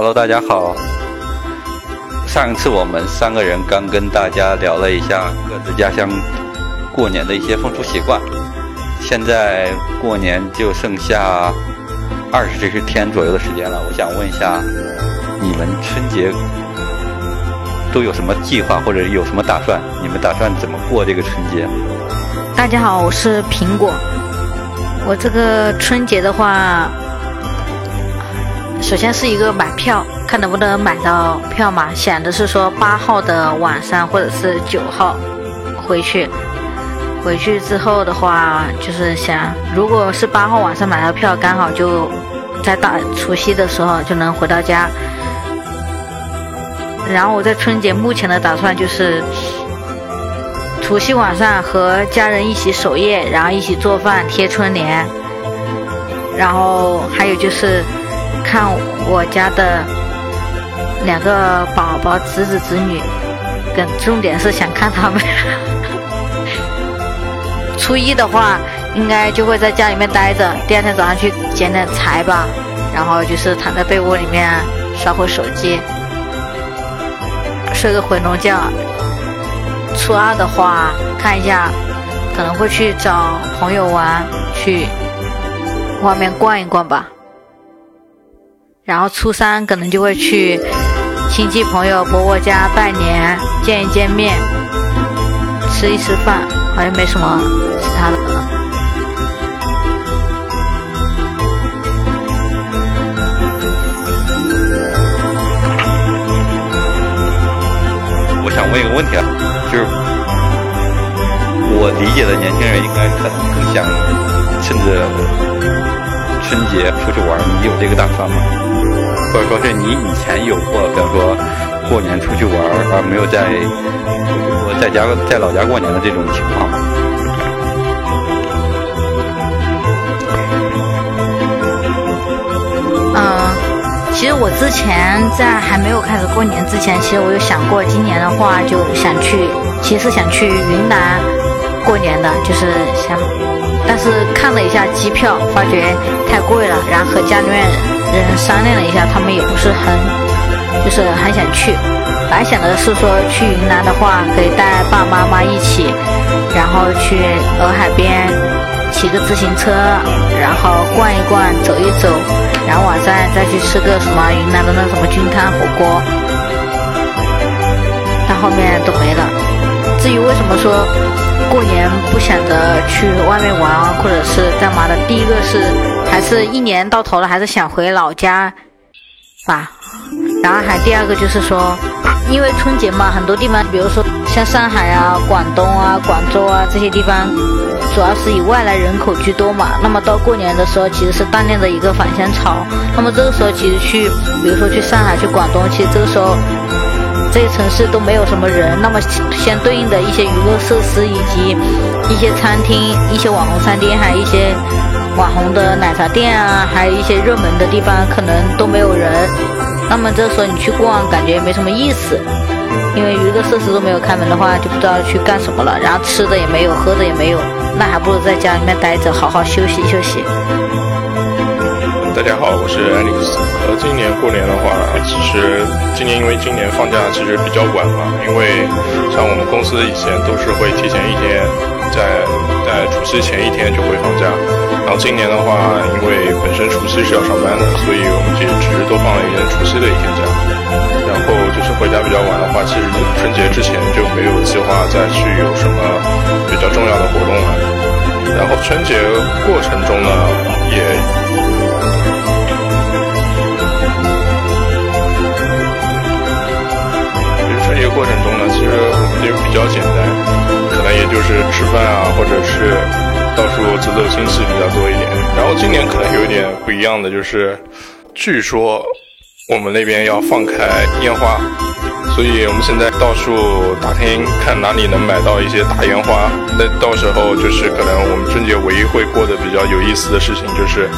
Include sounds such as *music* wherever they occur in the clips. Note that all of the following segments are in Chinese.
Hello，大家好。上一次我们三个人刚跟大家聊了一下各自家乡过年的一些风俗习惯，现在过年就剩下二十天左右的时间了。我想问一下，你们春节都有什么计划或者有什么打算？你们打算怎么过这个春节？大家好，我是苹果。我这个春节的话。首先是一个买票，看能不能买到票嘛。想的是说八号的晚上或者是九号回去。回去之后的话，就是想，如果是八号晚上买到票，刚好就在大除夕的时候就能回到家。然后我在春节目前的打算就是，除夕晚上和家人一起守夜，然后一起做饭贴春联。然后还有就是。看我家的两个宝宝侄子侄女，跟重点是想看他们。*laughs* 初一的话，应该就会在家里面待着，第二天早上去捡点柴吧，然后就是躺在被窝里面刷会手机，睡个回笼觉。初二的话，看一下，可能会去找朋友玩，去外面逛一逛吧。然后初三可能就会去亲戚朋友伯伯家拜年，见一见面，吃一吃饭，好像没什么其他的了。我想问一个问题啊，就是我理解的年轻人应该可能更想趁着春节出去玩，你有这个打算吗？或者说是你以前有过，比方说过年出去玩而没有在，我在家在老家过年的这种情况。嗯，其实我之前在还没有开始过年之前，其实我有想过，今年的话就想去，其实是想去云南过年的，就是想，但是看了一下机票，发觉太贵了，然后和家里面。人商量了一下，他们也不是很，就是很想去。本来想的是说去云南的话，可以带爸爸妈妈一起，然后去洱海边骑个自行车，然后逛一逛，走一走，然后晚上再去吃个什么云南的那什么菌汤火锅。但后面都没了。至于为什么说过年不想着去外面玩或者是干嘛的，第一个是。还是一年到头了，还是想回老家吧。然后还第二个就是说，因为春节嘛，很多地方，比如说像上海啊、广东啊、广州啊这些地方，主要是以外来人口居多嘛。那么到过年的时候，其实是大量的一个返乡潮。那么这个时候，其实去，比如说去上海、去广东，其实这个时候这些城市都没有什么人。那么相对应的一些娱乐设施以及一些餐厅、一些网红餐厅，还有一些。网红的奶茶店啊，还有一些热门的地方，可能都没有人。那么这时候你去逛，感觉没什么意思，因为娱乐设施都没有开门的话，就不知道去干什么了。然后吃的也没有，喝的也没有，那还不如在家里面待着，好好休息休息。大家好，我是 Alex。呃，今年过年的话，其实今年因为今年放假其实比较晚嘛，因为像我们公司以前都是会提前一天，在在除夕前一天就会放假。然后今年的话，因为本身除夕是要上班的，所以我们其实只是多放了一天除夕的一天假。然后就是回家比较晚的话，其实春节之前就没有计划再去有什么比较重要的活动了。然后春节过程中呢，也。处走走亲戚比较多一点。然后今年可能有一点不一样的就是，据说我们那边要放开烟花，所以我们现在到处打听看哪里能买到一些大烟花。那到时候就是可能我们春节唯一会过得比较有意思的事情，就是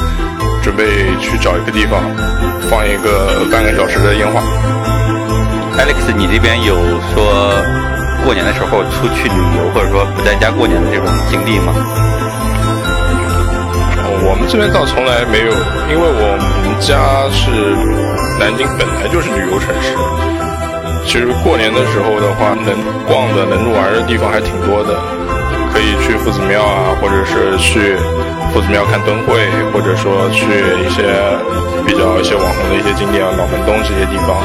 准备去找一个地方放一个半个小时的烟花。Alex，你这边有说过年的时候出去旅游，或者说不在家过年的这种经历吗？我们这边倒从来没有，因为我们家是南京本来就是旅游城市，其实过年的时候的话，能逛的、能玩的地方还挺多的，可以去夫子庙啊，或者是去夫子庙看灯会，或者说去一些比较一些网红的一些景点啊，脑门东这些地方。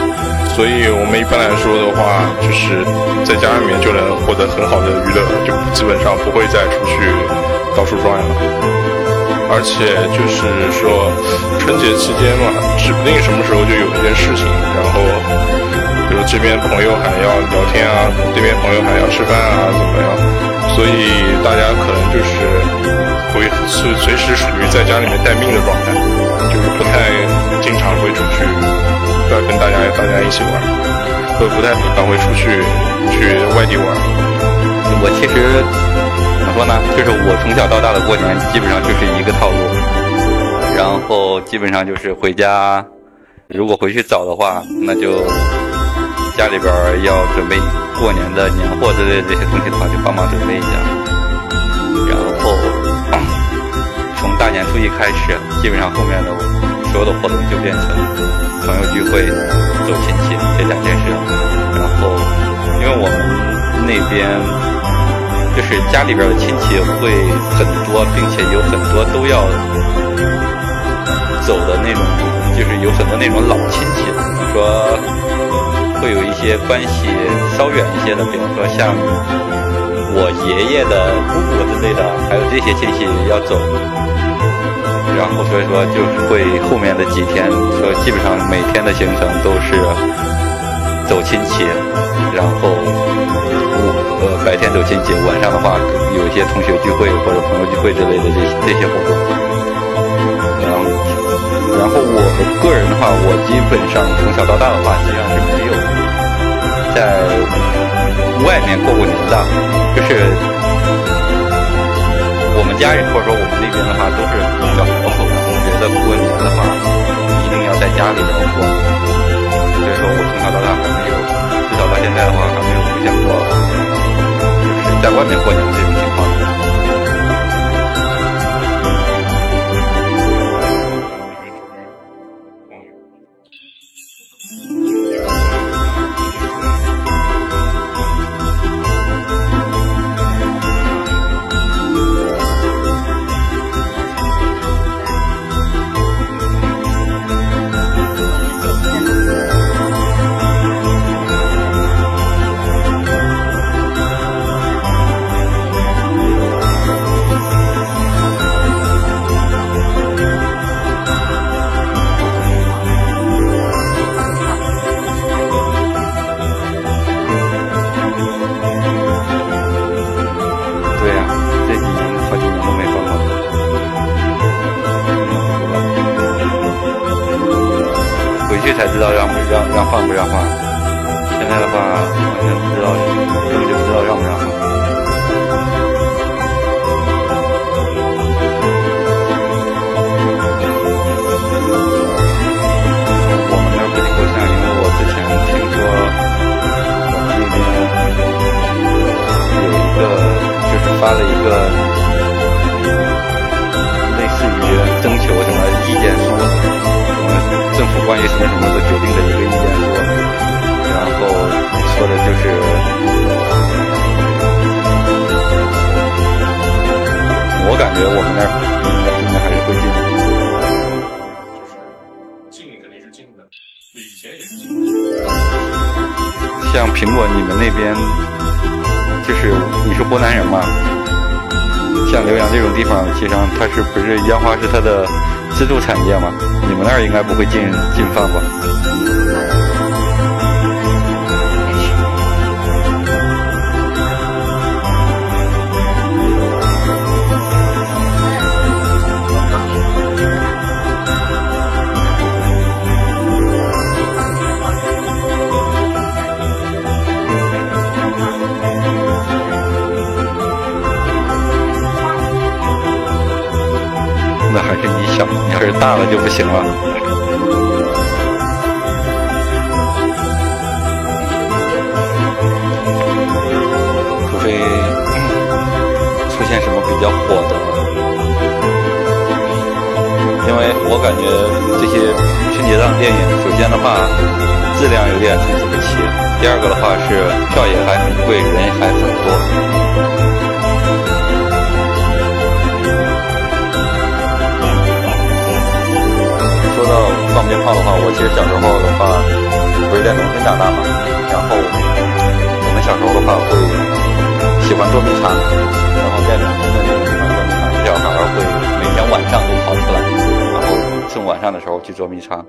所以我们一般来说的话，就是在家里面就能获得很好的娱乐，就基本上不会再出去到处转了。而且就是说，春节期间嘛，指不定什么时候就有一件事情，然后，比如这边朋友还要聊天啊，这边朋友还要吃饭啊，怎么样？所以大家可能就是会是随时属于在家里面待命的状态，就是不太经常会出去，要跟大家大家一起玩，会不太经常会出去去外地玩。我其实。说呢，就是我从小到大的过年基本上就是一个套路，然后基本上就是回家，如果回去早的话，那就家里边要准备过年的年货之类的这些东西的话，就帮忙准备一下。然后从大年初一开始，基本上后面的所有的活动就变成朋友聚会、走亲戚这两件事。然后因为我们那边。就是家里边的亲戚会很多，并且有很多都要走的那种，就是有很多那种老亲戚，比如说会有一些关系稍远一些的，比方说像我爷爷的姑姑之类的，还有这些亲戚要走，然后所以说就是会后面的几天，说基本上每天的行程都是走亲戚，然后。呃，白天走亲戚，晚上的话有一些同学聚会或者朋友聚会之类的这这些活动。然后，然后我个人的话，我基本上从小到大的话，实际上是没有在外面过过年的。就是我们家人或者说我们那边的话，都是比较保守，觉得过年的话一定要在家里边过。所以说我从小到大还没有，至少到现在的话还没有出现过。就是在外面过年的这种知道让不让让放不让放，现在的话应该应该还是会进。就是进肯定是进的，以前也是进的。像苹果，你们那边就是你是湖南人嘛？像浏阳这种地方，其实上它是不是烟花是它的？支柱产业嘛，你们那儿应该不会禁禁放吧？大了就不行了。除非出现什么比较火的，因为我感觉这些春节档电影。首先的话，质量有点参差不齐；第二个的话是票也还很贵，人还很多。放鞭炮的话，我其实小时候的话不是在农村长大嘛，然后我们小时候的话会喜欢捉迷藏，然后在农村的那种地方捉迷藏，小孩会每天晚上都跑出来，然后趁晚上的时候去捉迷藏。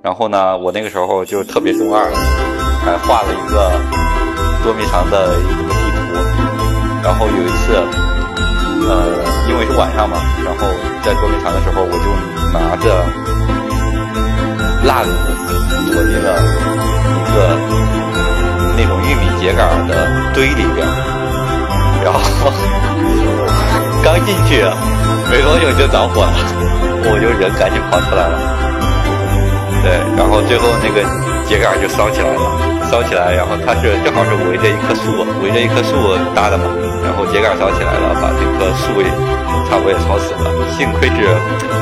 然后呢，我那个时候就特别中二，还画了一个捉迷藏的一个地图。然后有一次，呃，因为是晚上嘛，然后在捉迷藏的时候，我就拿着蜡烛躲进了一个那种玉米秸秆的堆里边，然后 *laughs* 刚进去没多久就着火了，我就人赶紧跑出来了。对，然后最后那个秸秆就烧起来了，烧起来，然后它是正好是围着一棵树，围着一棵树搭的嘛，然后秸秆烧起来了，把这棵树也差不多也烧死了。幸亏是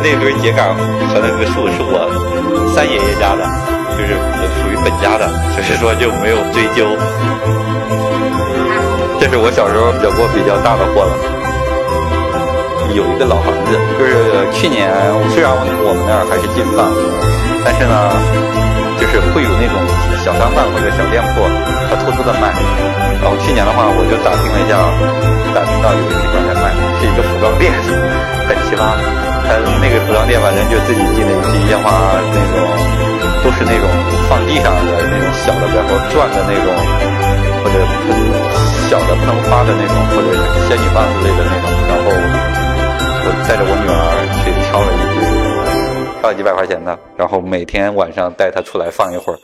那堆秸秆和那个树是我三爷爷家的，就是属于本家的，所以说就没有追究。这是我小时候惹过比较大的祸了。有一个老房子，就是去年虽然我们那儿还是禁放。但是呢，是会有那种小商贩或者小店铺，他偷偷的卖。然后去年的话，我就打听了一下，打听到有一个地方在卖，是一个服装店，*laughs* 很奇葩。他那个服装店反正就自己进了一批烟花，那种都是那种放地上的那种小的，然后转的那种，或者喷小的喷花的那种，或者仙女棒之类的那种。然后我带着我女儿去挑了一堆。要几百块钱的，然后每天晚上带他出来放一会儿，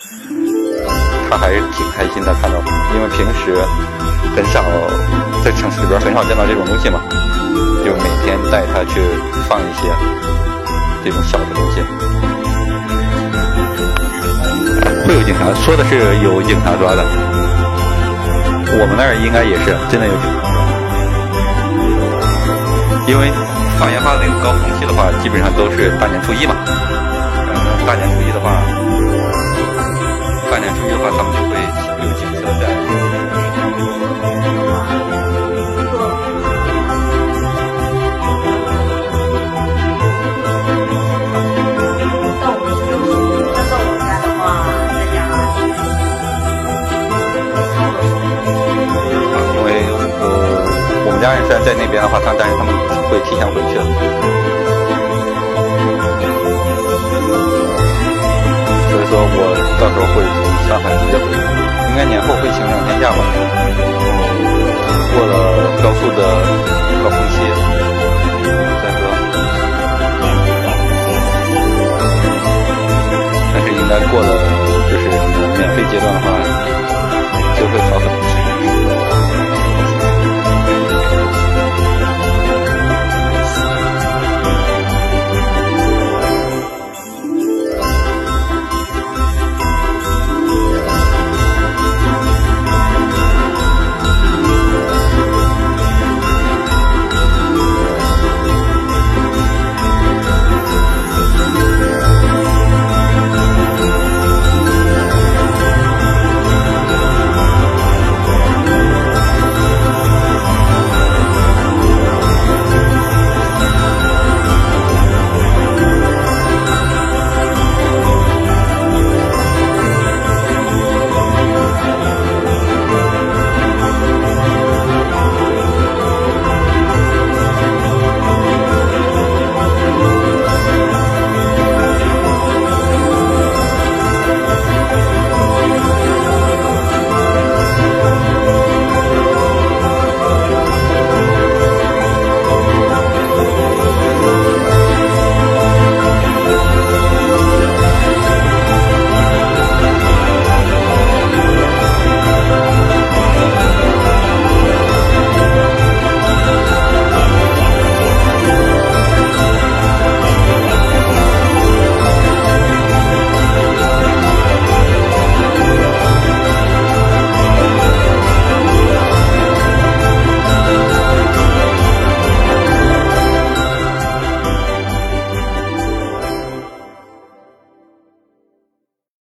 他还是挺开心的。看到，因为平时很少在城市里边很少见到这种东西嘛，就每天带他去放一些这种小的东西。会有警察，说的是有警察抓的，我们那儿应该也是真的有警察抓，因为。放烟花的那个高峰期的话，基本上都是大年初一嘛。嗯，大年初一的话，大年初一的话，他们就会有警车在。因为呃，我们家人虽然在那边的话，他但是他们。会提前到时候会从上海直接回去，应该年后会请两天假吧。过了高速的高峰期